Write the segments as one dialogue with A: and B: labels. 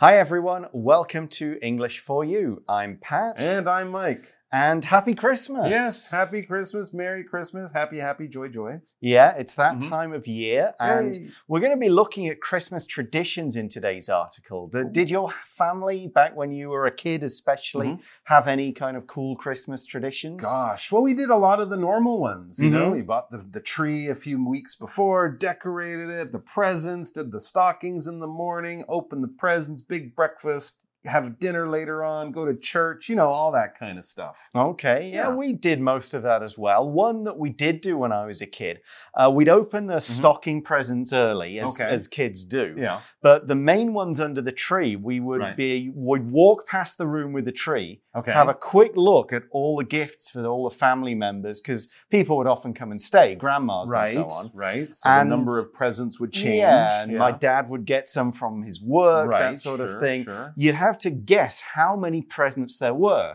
A: Hi, everyone. Welcome to English for You. I'm Pat.
B: And I'm Mike.
A: And happy Christmas.
B: Yes, happy Christmas, Merry Christmas, happy, happy, joy, joy.
A: Yeah, it's that
B: Mhm.
A: time of year. And
B: Yay.
A: we're going to be looking at Christmas traditions in today's article. Did, did your family, back when you were a kid especially,
B: Mhm.
A: have any kind of cool Christmas traditions?
B: Gosh, well, we did a lot of the normal ones. You know,
A: Mhm.
B: we bought the, the tree a few weeks before, decorated it, the presents, did the stockings in the morning, opened the presents, big breakfast, have dinner later on, go to church, you know, all that kind of stuff.
A: Okay, yeah,
B: Yeah.
A: we did most of that as well. One that we did do when I was a kid, uh, we'd open the stocking presents early, as,
B: Mm-hmm. Okay.
A: as kids do.
B: Yeah.
A: But the main ones under the tree, we would
B: Right.
A: be would walk past the room with the tree,
B: Okay.
A: have a quick look at all the gifts for all the family members, because people would often come and stay, grandmas
B: right.
A: and so on.
B: Right. So
A: And-
B: the number of presents would change.
A: Yeah, and my dad would get some from his work,
B: right, that
A: sort of thing.
B: sure.
A: You'd have to guess how many presents there were.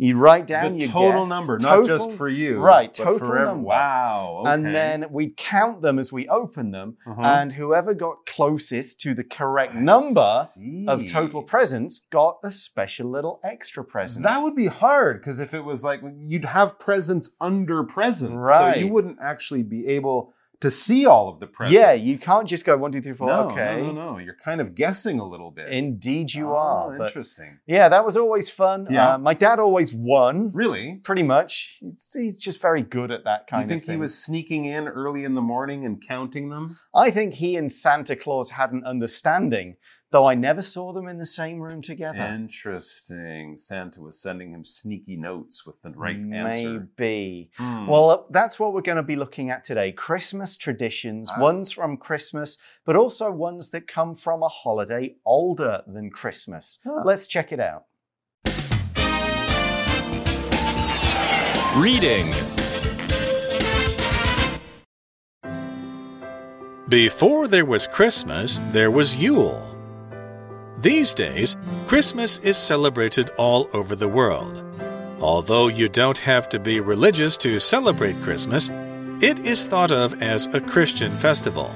A: You write down
B: the
A: your
B: total
A: guess,
B: number,
A: total-
B: not just for you.
A: Right,
B: but
A: total
B: for
A: number.
B: Wow.
A: And then we'd count them as we open them,
B: Uh-huh.
A: and whoever got closest to the correct
B: I
A: number of total presents got a special little extra present.
B: That would be hard because if it was like you'd have presents under presents,
A: Right.
B: so you wouldn't actually be able to see all of the presents.
A: yeah, you can't just go one, two, three, four.
B: No,
A: okay.
B: no, no, no. You're kind of guessing a little bit.
A: Indeed, you
B: Oh,
A: are.
B: Interesting.
A: yeah, that was always fun.
B: Yeah.
A: Uh, my dad always won,
B: Really?
A: pretty much. He's, he's just very good at that kind of thing.
B: Do you think he was sneaking in early in the morning and counting them?
A: I think he and Santa Claus had an understanding, though I never saw them in the same room together.
B: Interesting. Santa was sending him sneaky notes with the right answer.
A: Maybe.
B: Hmm.
A: Well, uh, that's what we're going to be looking at today Christmas traditions,
B: Ah.
A: ones from Christmas, but also ones that come from a holiday older than Christmas.
B: Ah.
A: Let's check it out.
C: Reading Before there was Christmas, there was Yule. These days, Christmas is celebrated all over the world. Although you don't have to be religious to celebrate Christmas, it is thought of as a Christian festival.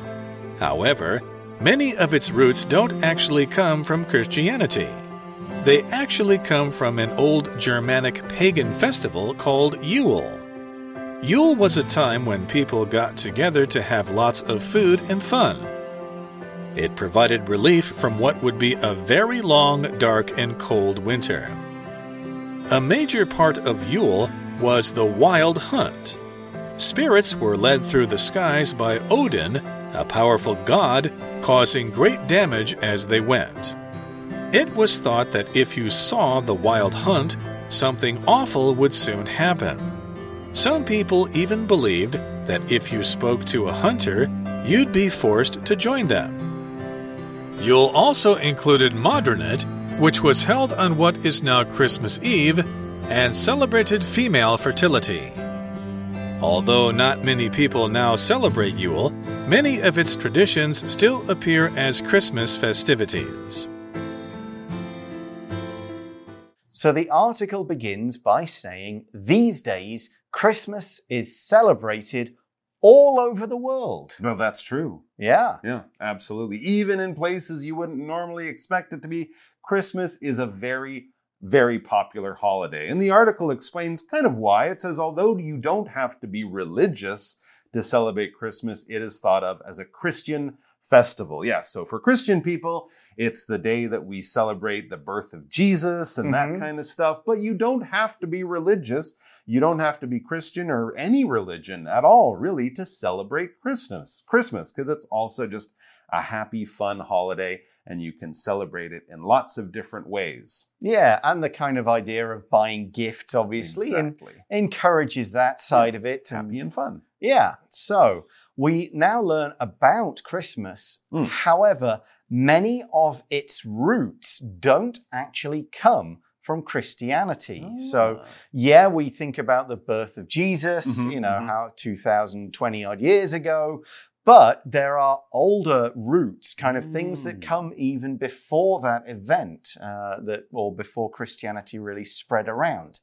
C: However, many of its roots don't actually come from Christianity. They actually come from an old Germanic pagan festival called Yule. Yule was a time when people got together to have lots of food and fun. It provided relief from what would be a very long, dark, and cold winter. A major part of Yule was the wild hunt. Spirits were led through the skies by Odin, a powerful god, causing great damage as they went. It was thought that if you saw the wild hunt, something awful would soon happen. Some people even believed that if you spoke to a hunter, you'd be forced to join them. Yule also included Modraniht, which was held on what is now Christmas Eve, and celebrated female fertility. Although not many people now celebrate Yule, many of its traditions still appear as Christmas festivities.
A: So the article begins by saying these days, Christmas is celebrated all over the world.
B: well, that's true.
A: Yeah.
B: Yeah, absolutely. Even in places you wouldn't normally expect it to be, Christmas is a very, very popular holiday. And the article explains kind of why. It says, although you don't have to be religious to celebrate Christmas, it is thought of as a Christian festival. Yes, so for Christian people, it's the day that we celebrate the birth of Jesus and
A: Mhm.
B: that kind of stuff. But you don't have to be religious. You don't have to be Christian or any religion at all, really, to celebrate Christmas. Christmas, because it's also just a happy, fun holiday, and you can celebrate it in lots of different ways.
A: Yeah, and the kind of idea of buying gifts, obviously,
B: Exactly.
A: encourages that side of it. and-
B: Happy and fun.
A: Yeah, so we now learn about Christmas.
B: Mm.
A: However, many of its roots don't actually come from Christianity. So,
B: Ah.
A: yeah, we think about the birth of Jesus,
B: Mhm,
A: you know,
B: mhm.
A: how 2020 odd years ago. But there are older roots, kind of things that
B: Mm.
A: come even before that event, uh, that or before Christianity really spread around.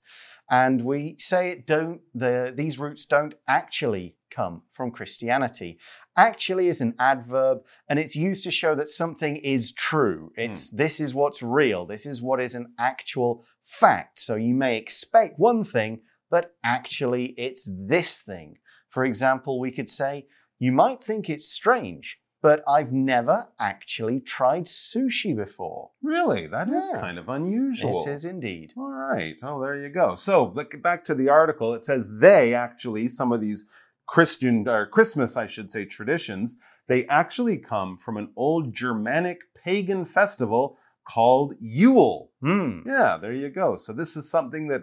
A: And we say it don't the these roots don't actually come from Christianity. actually is an adverb and it's used to show that something is true. Hmm. It's this is what's real. This is what is an actual fact. So you may expect one thing, but actually it's this thing. For example, we could say, you might think it's strange, but I've never actually tried sushi before.
B: Really? That is
A: Yeah.
B: kind of unusual.
A: It is indeed.
B: All right. Oh, there you go. So, look back to the article. It says they actually, some of these Christian or Christmas, I should say, traditions, they actually come from an old Germanic pagan festival called Yule.
A: Hmm.
B: Yeah, there you go. So this is something that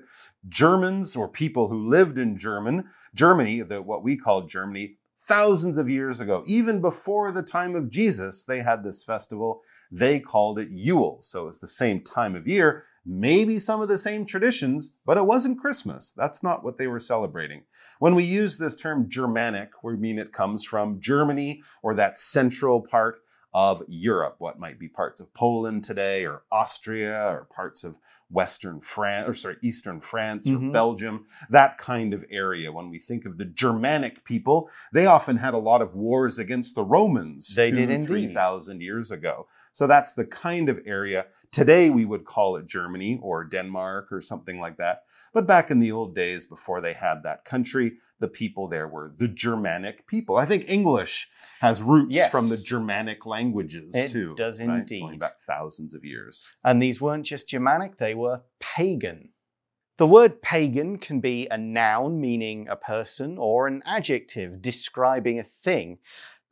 B: Germans or people who lived in German, Germany, the, what we call Germany, thousands of years ago, even before the time of Jesus, they had this festival. They called it Yule. So it's the same time of year, maybe some of the same traditions, but it wasn't Christmas. That's not what they were celebrating. When we use this term Germanic, we mean it comes from Germany or that central part of Europe, what might be parts of Poland today, or Austria, or parts of Western France, or sorry, Eastern France, or
A: Mhm.
B: Belgium, that kind of area. When we think of the Germanic people, they often had a lot of wars against the Romans.
A: They
B: two,
A: did indeed.
B: Three thousand years ago. So that's the kind of area. Today we would call it Germany or Denmark or something like that. But back in the old days, before they had that country, the people there were the Germanic people. I think English has roots
A: Yes.
B: from the Germanic languages
A: It
B: too.
A: does
B: right?
A: indeed.
B: Going back thousands of years.
A: And these weren't just Germanic, they were pagan. The word pagan can be a noun meaning a person or an adjective describing a thing.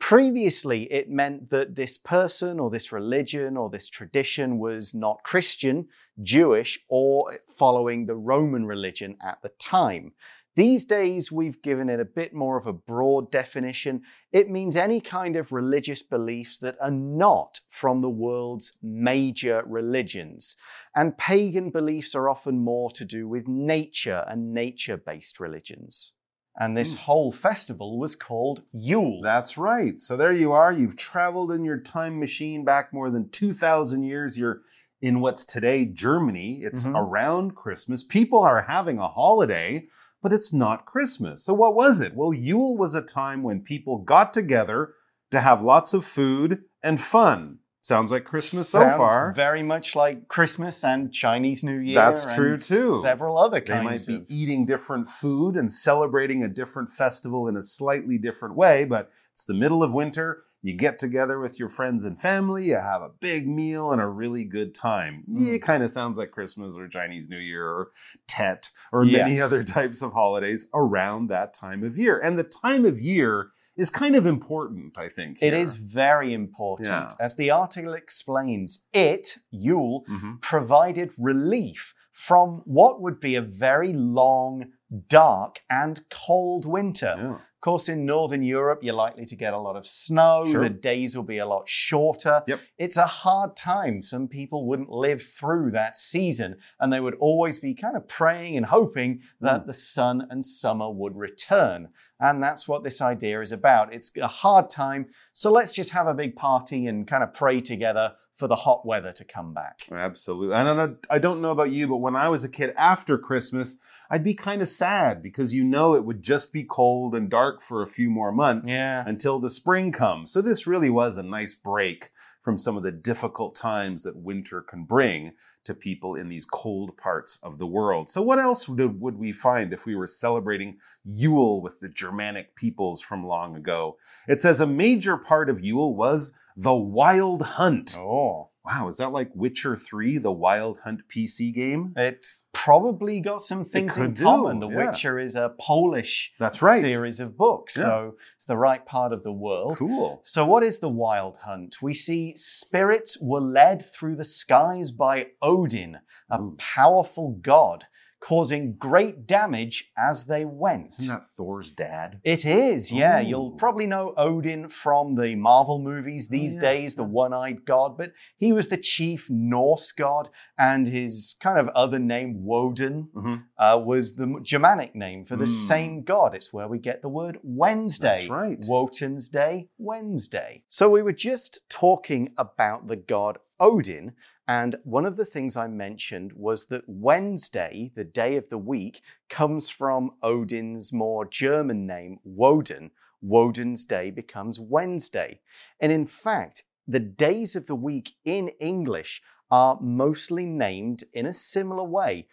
A: Previously, it meant that this person or this religion or this tradition was not Christian, Jewish, or following the Roman religion at the time. These days, we've given it a bit more of a broad definition. It means any kind of religious beliefs that are not from the world's major religions. And pagan beliefs are often more to do with nature and nature based religions. And this
B: Hmm.
A: whole festival was called Yule.
B: That's right. So there you are. You've traveled in your time machine back more than 2,000 years. You're in what's today Germany. It's
A: Mhm.
B: around Christmas. People are having a holiday, but it's not Christmas. So what was it? Well, Yule was a time when people got together to have lots of food and fun. Sounds like Christmas so far.
A: Very much like Christmas and Chinese New Year.
B: That's true, too.
A: Several other
B: They might
A: kinds
B: be
A: of.
B: eating different food and celebrating a different festival in a slightly different way, but it's the middle of winter. You get together with your friends and family, you have a big meal and a really good time.
A: Mm.
B: It kind of sounds like Christmas or Chinese New Year or Tet or many other types of holidays around that time of year. And the time of year is kind of important, I think.
A: It
B: here.
A: is very important.
B: Yeah.
A: As the article explains, it, Yule,
B: Mhm.
A: provided relief from what would be a very long, dark, and cold winter.
B: Yeah.
A: Of course, in Northern Europe, you're likely to get a lot of snow.
B: Sure.
A: The days will be a lot shorter.
B: Yep.
A: It's a hard time. Some people wouldn't live through that season, and they would always be kind of praying and hoping that
B: Mm.
A: the sun and summer would return. And that's what this idea is about. It's a hard time, so let's just have a big party and kind of pray together for the hot weather to come back.
B: Absolutely. I don't know, I don't know about you, but when I was a kid after Christmas, I'd be kind of sad because you know it would just be cold and dark for a few more months
A: Yeah.
B: until the spring comes. So this really was a nice break from some of the difficult times that winter can bring to people in these cold parts of the world. So what else would, would we find if we were celebrating Yule with the Germanic peoples from long ago? It says a major part of Yule was the Wild Hunt.
A: Oh.
B: Wow, is that like Witcher 3, the Wild Hunt PC game?
A: It's probably got some things in
B: could do,
A: common. The
B: yeah.
A: Witcher is a Polish
B: That's right.
A: series of books,
B: Yeah.
A: so it's the right part of the world.
B: Cool.
A: So, what is the Wild Hunt? We see spirits were led through the skies by Odin, a
B: Ooh.
A: powerful god, causing great damage as they went.
B: Isn't that Thor's dad?
A: It is, yeah.
B: Ooh.
A: You'll probably know Odin from the Marvel movies these
B: yeah,
A: days, the one eyed god, but he was the chief Norse god, and his kind of other name, Woden,
B: Mhm.
A: uh, was the Germanic name for the
B: Mm.
A: same god. It's where we get the word Wednesday.
B: That's right.
A: Wotan's Day, Wednesday. So we were just talking about the god Odin, and one of the things I mentioned was that Wednesday, the day of the week, comes from Odin's more German name, Woden. Woden's Day becomes Wednesday. And in fact, the days of the week in English are mostly named in a similar way.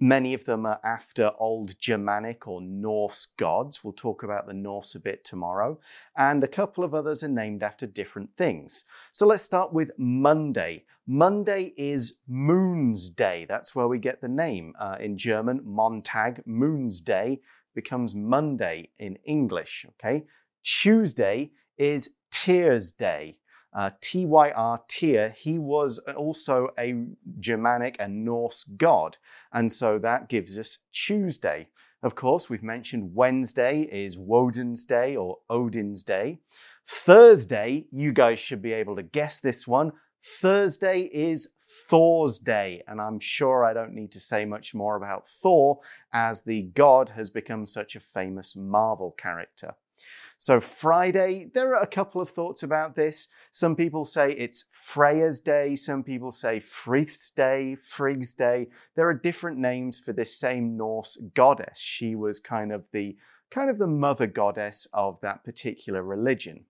A: Many of them are after old Germanic or Norse gods. We'll talk about the Norse a bit tomorrow. And a couple of others are named after different things. So let's start with Monday. Monday is Moon's Day. That's where we get the name. Uh, in German, Montag, Moon's Day becomes Monday in English. Okay. Tuesday is Tyr's Day. Uh, Tyr, Tyr, he was also a Germanic and Norse god. And so that gives us Tuesday. Of course, we've mentioned Wednesday is Woden's Day or Odin's Day. Thursday, you guys should be able to guess this one. Thursday is Thor's Day, and I'm sure I don't need to say much more about Thor as the god has become such a famous Marvel character. So, Friday, there are a couple of thoughts about this. Some people say it's Freya's Day, some people say Frith's Day, Frigg's Day. There are different names for this same Norse goddess. She was kind of the kind of the mother goddess of that particular religion.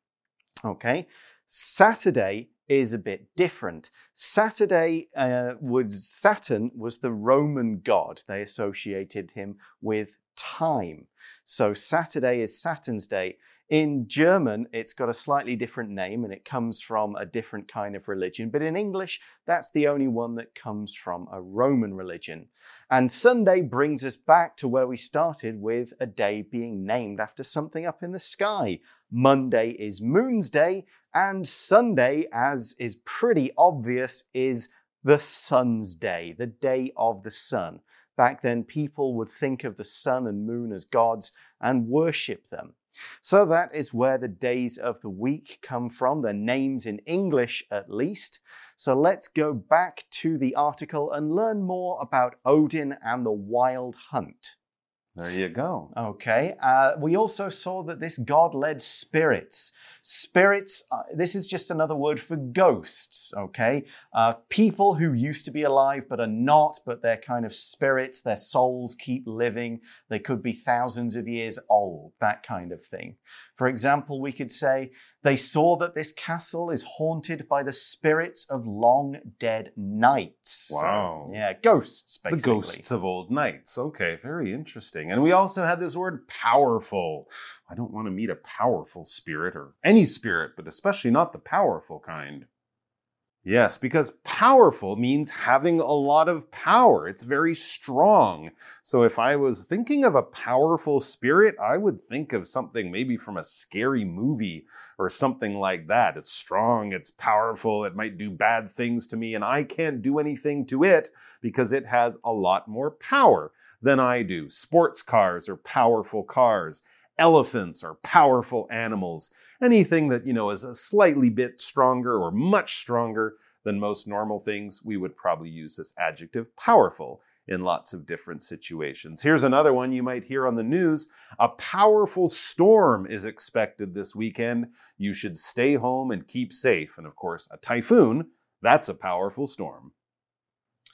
A: Okay, Saturday is a bit different. Saturday uh, was Saturn was the Roman god. They associated him with time. So Saturday is Saturn's day. In German, it's got a slightly different name and it comes from a different kind of religion, but in English, that's the only one that comes from a Roman religion. And Sunday brings us back to where we started with a day being named after something up in the sky. Monday is Moon's Day, and Sunday, as is pretty obvious, is the sun's day, the day of the sun. Back then, people would think of the sun and moon as gods and worship them. So that is where the days of the week come from, the names in English at least. So let's go back to the article and learn more about Odin and the wild hunt.
B: There you go.
A: Okay. Uh, we also saw that this god led spirits. Spirits, uh, this is just another word for ghosts, okay? Uh, people who used to be alive but are not, but they're kind of spirits, their souls keep living. They could be thousands of years old, that kind of thing. For example, we could say, they saw that this castle is haunted by the spirits of long dead knights.
B: Wow.
A: Yeah, ghosts, basically.
B: The ghosts of old knights. Okay, very interesting. And we also had this word powerful. I don't want to meet a powerful spirit or any spirit, but especially not the powerful kind. Yes, because powerful means having a lot of power. It's very strong. So if I was thinking of a powerful spirit, I would think of something maybe from a scary movie or something like that. It's strong, it's powerful, it might do bad things to me, and I can't do anything to it because it has a lot more power than I do. Sports cars are powerful cars. Elephants are powerful animals anything that, you know, is a slightly bit stronger or much stronger than most normal things, we would probably use this adjective powerful in lots of different situations. Here's another one you might hear on the news. A powerful storm is expected this weekend. You should stay home and keep safe. And of course, a typhoon, that's a powerful storm.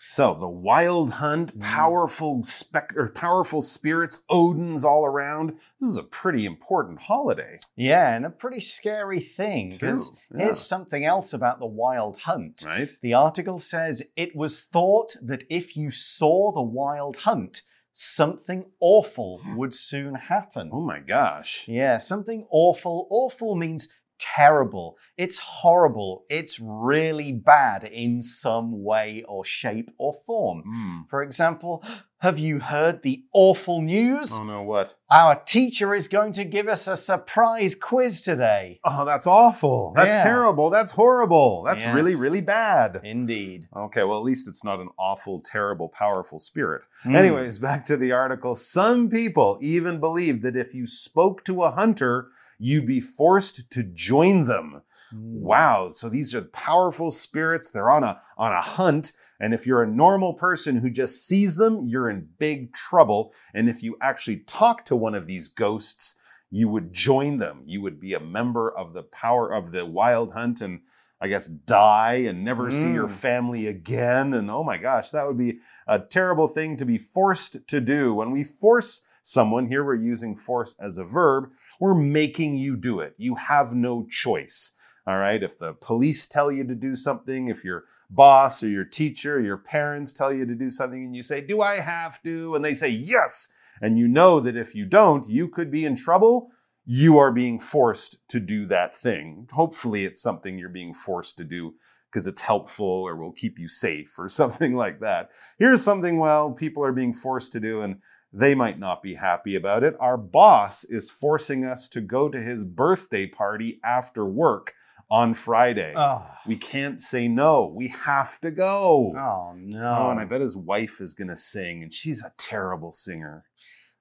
B: So the wild hunt, mm. powerful specter, powerful spirits, Odin's all around. This is a pretty important holiday.
A: Yeah, and a pretty scary thing because yeah. here's something else about the wild hunt.
B: Right.
A: The article says it was thought that if you saw the wild hunt, something awful would soon happen.
B: Oh my gosh.
A: Yeah, something awful. Awful means terrible. It's horrible. It's really bad in some way or shape or form.
B: Mm.
A: For example, have you heard the awful news?
B: Oh no, what?
A: Our teacher is going to give us a surprise quiz today.
B: Oh, that's awful. That's yeah. terrible. That's horrible. That's yes. really, really bad.
A: Indeed.
B: Okay, well, at least it's not an awful, terrible, powerful spirit. Mm. Anyways, back to the article. Some people even believe that if you spoke to a hunter, you'd be forced to join them. Mm. Wow. So these are powerful spirits. They're on a, on a hunt. And if you're a normal person who just sees them, you're in big trouble. And if you actually talk to one of these ghosts, you would join them. You would be a member of the power of the wild hunt and I guess die and never mm. see your mm. family again. And oh my gosh, that would be a terrible thing to be forced to do. When we force someone, here we're using force as a verb, We're making you do it. You have no choice. All right. If the police tell you to do something, if your boss or your teacher or your parents tell you to do something and you say, Do I have to? And they say, Yes. And you know that if you don't, you could be in trouble. You are being forced to do that thing. Hopefully, it's something you're being forced to do because it's helpful or will keep you safe or something like that. Here's something, well, people are being forced to do and they might not be happy about it. Our boss is forcing us to go to his birthday party after work on Friday.
A: Oh,
B: We can't say no. We have to go.
A: oh no.
B: Oh, and I bet his wife is going to sing, and she's a terrible singer.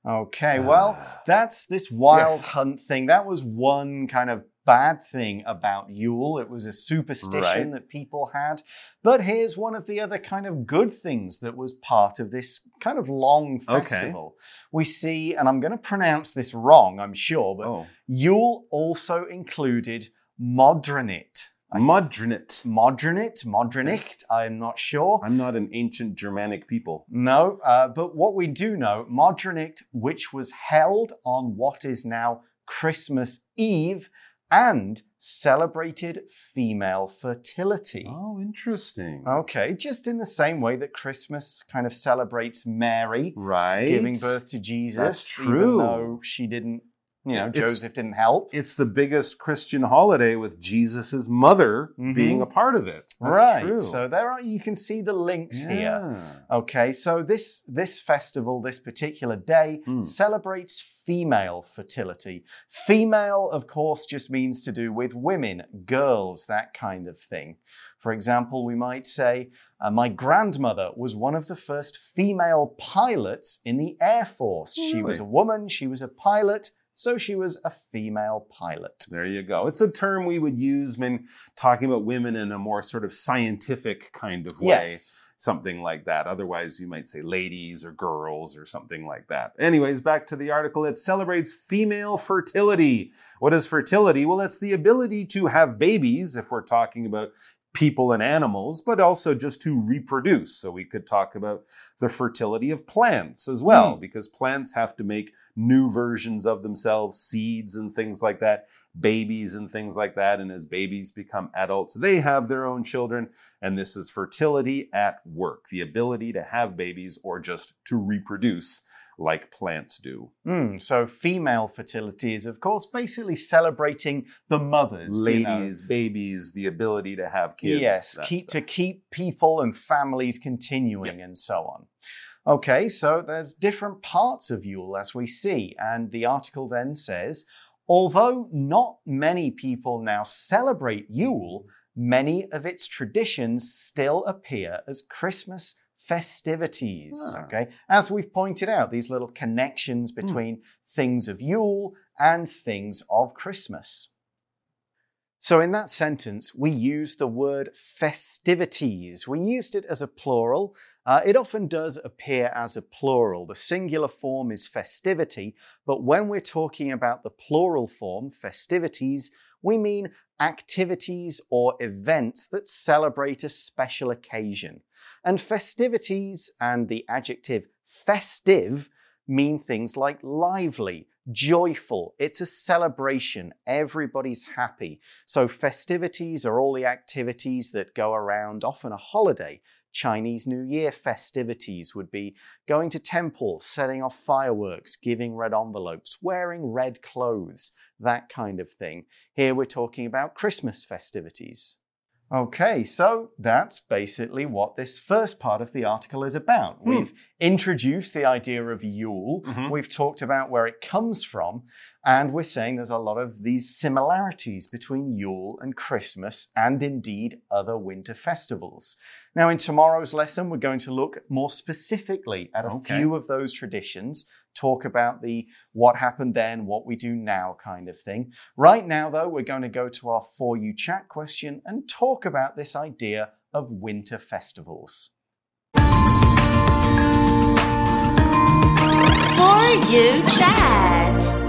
A: Okay, well, that's this wild
B: Yes.
A: hunt thing. That was one kind of bad thing about Yule. It was a superstition
B: Right.
A: that people had. But here's one of the other kind of good things that was part of this kind of long
B: Okay.
A: festival. We see, and I'm going to pronounce this wrong, I'm sure, but
B: oh,
A: Yule also included Modronit.
B: Modronit.
A: Modronit, Modronicht, I'm not sure.
B: I'm not an ancient Germanic people.
A: No, uh, but what we do know, Modronit, which was held on what is now Christmas Eve and celebrated female fertility.
B: Oh, interesting.
A: Okay, just in the same way that Christmas kind of celebrates Mary
B: Right.
A: giving birth to Jesus,
B: That's
A: even though she didn't, you know,
B: It's-
A: Joseph didn't help.
B: It's the biggest Christian holiday with Jesus' mother
A: Mhm.
B: being a part of it. That's
A: right.
B: True.
A: So there are you can see the links here. Okay, so this this festival, this particular day,
B: Hmm.
A: celebrates female fertility. Female, of course, just means to do with women, girls, that kind of thing. For example, we might say, uh, my grandmother was one of the first female pilots in the Air Force. She was a woman, she was a pilot, so she was a female pilot.
B: There you go. It's a term we would use when talking about women in a more sort of scientific kind of way.
A: Yes.
B: Something like that. Otherwise, you might say ladies or girls or something like that. Anyways, back to the article. It celebrates female fertility. What is fertility? Well, it's the ability to have babies, if we're talking about people and animals, but also just to reproduce. So we could talk about the fertility of plants as well,
A: Hmm.
B: because plants have to make new versions of themselves, seeds and things like that, babies and things like that. And as babies become adults, they have their own children. And this is fertility at work, the ability to have babies or just to reproduce like plants do.
A: Mm, so female fertility is, of course, basically celebrating the mothers. you know.
B: Ladies, babies, the ability to have kids.
A: yes, keep, to keep people and families continuing and so on. Okay, so there's different parts of Yule as we see, and the article then says, although not many people now celebrate Yule, many of its traditions still appear as Christmas festivities.
B: Ah.
A: Okay, as we've pointed out, these little connections between things of Yule and things of Christmas. So, in that sentence, we use the word festivities. We used it as a plural. Uh, it often does appear as a plural. The singular form is festivity, but when we're talking about the plural form, festivities, we mean activities or events that celebrate a special occasion. And festivities and the adjective festive mean things like lively, joyful. It's a celebration. Everybody's happy. So, festivities are all the activities that go around, often a holiday. Chinese New Year festivities would be going to temples, setting off fireworks, giving red envelopes, wearing red clothes, that kind of thing. Here we're talking about Christmas festivities. Okay, so that's basically what this first part of the article is about.
B: Hmm.
A: We've introduced the idea of Yule,
B: Mhm.
A: we've talked about where it comes from, and we're saying there's a lot of these similarities between Yule and Christmas, and indeed other winter festivals. Now, in tomorrow's lesson, we're going to look more specifically at a
B: Okay.
A: few of those traditions, talk about the what happened then, what we do now kind of thing. Right now, though, we're going to go to our For You Chat question and talk about this idea of winter festivals.
D: For you chat.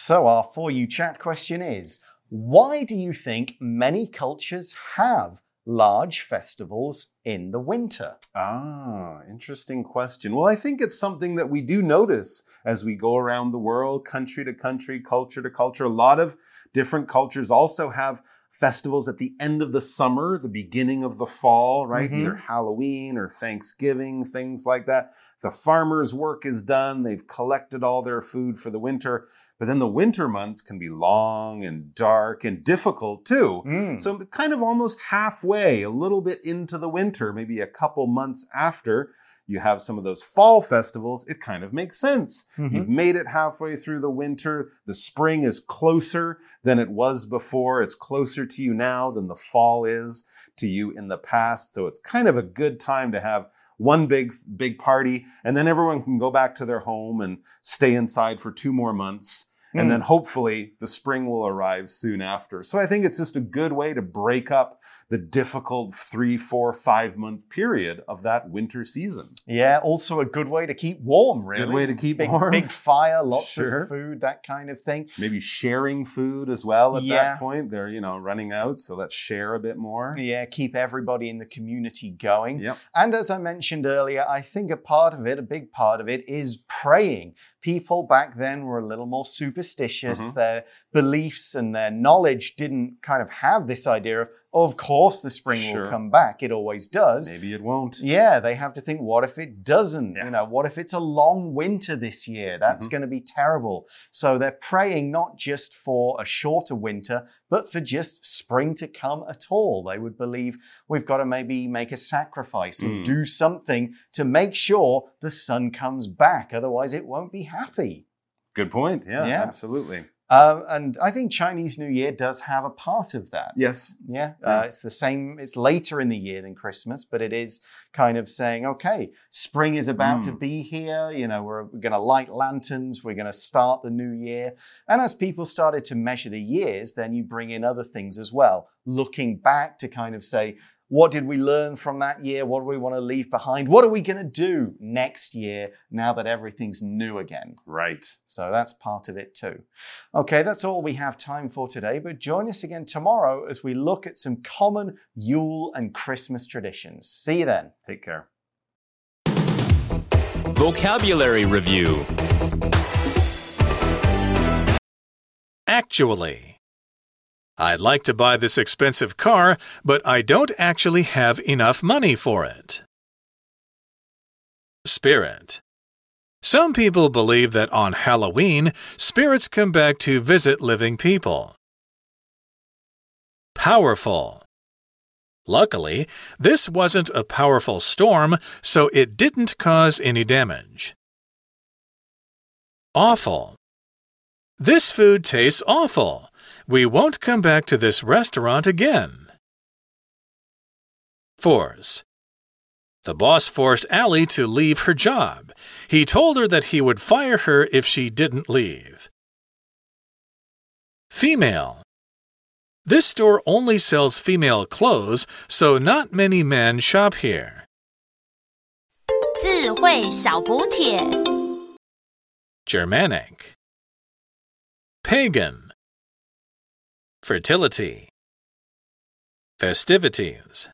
A: So, our For You Chat question is Why do you think many cultures have large festivals in the winter?
B: Ah, interesting question. Well, I think it's something that we do notice as we go around the world, country to country, culture to culture. A lot of different cultures also have festivals at the end of the summer, the beginning of the fall, right?
A: Mhm.
B: Either Halloween or Thanksgiving, things like that. The farmers' work is done. They've collected all their food for the winter. But then the winter months can be long and dark and difficult too.
A: Mm.
B: So, kind of almost halfway, a little bit into the winter, maybe a couple months after you have some of those fall festivals, it kind of makes sense.
A: Mhm.
B: You've made it halfway through the winter. The spring is closer than it was before. It's closer to you now than the fall is to you in the past. So, it's kind of a good time to have one big big party and then everyone can go back to their home and stay inside for two more months and
A: Mm.
B: then hopefully the spring will arrive soon after. So I think it's just a good way to break up the difficult three, four, five month period of that winter season.
A: Yeah, also a good way to keep warm, really.
B: Good way to keep
A: big,
B: warm.
A: Big fire, lots
B: Sure.
A: of food, that kind of thing.
B: Maybe sharing food as well at
A: Yeah.
B: that point. They're, you know, running out, so let's share a bit more.
A: Yeah, keep everybody in the community going.
B: Yep.
A: And as I mentioned earlier, I think a part of it, a big part of it, is praying. People back then were a little more superstitious.
B: Mhm.
A: Their beliefs and their knowledge didn't kind of have this idea of, of course, the spring
B: Sure.
A: will come back. It always does.
B: Maybe it won't.
A: Yeah, they have to think, what if it doesn't?
B: Yeah.
A: You know, what if it's a long winter this year? That's
B: Mhm.
A: going to be terrible. So they're praying not just for a shorter winter, but for just spring to come at all. They would believe we've got to maybe make a sacrifice or
B: Mm.
A: do something to make sure the sun comes back. Otherwise, it won't be happy.
B: Good point. Yeah,
A: Yeah.
B: absolutely.
A: Uh, and I think Chinese New Year does have a part of that.
B: Yes.
A: Yeah,
B: Yeah.
A: Uh, it's the same. It's later in the year than Christmas, but it is kind of saying, okay, spring is about to
B: Mm.
A: be here. You know, we're, we're going to light lanterns. We're going to start the new year. And as people started to measure the years, then you bring in other things as well, looking back to kind of say, what did we learn from that year? What do we want to leave behind? What are we going to do next year now that everything's new again?
B: Right.
A: So that's part of it too. Okay, that's all we have time for today, but join us again tomorrow as we look at some common Yule and Christmas traditions. See you then.
B: Take care.
E: Vocabulary Review
C: Actually. I'd like to buy this expensive car, but I don't actually have enough money for it. Spirit. Some people believe that on Halloween, spirits come back to visit living people. Powerful. Luckily, this wasn't a powerful storm, so it didn't cause any damage. Awful. This food tastes awful. We won't come back to this restaurant again. Force. The boss forced Allie to leave her job. He told her that he would fire her if she didn't leave. Female. This store only sells female clothes, so not many men shop here.
D: 智慧小补帖。
C: Germanic. Pagan. Fertility. Festivities.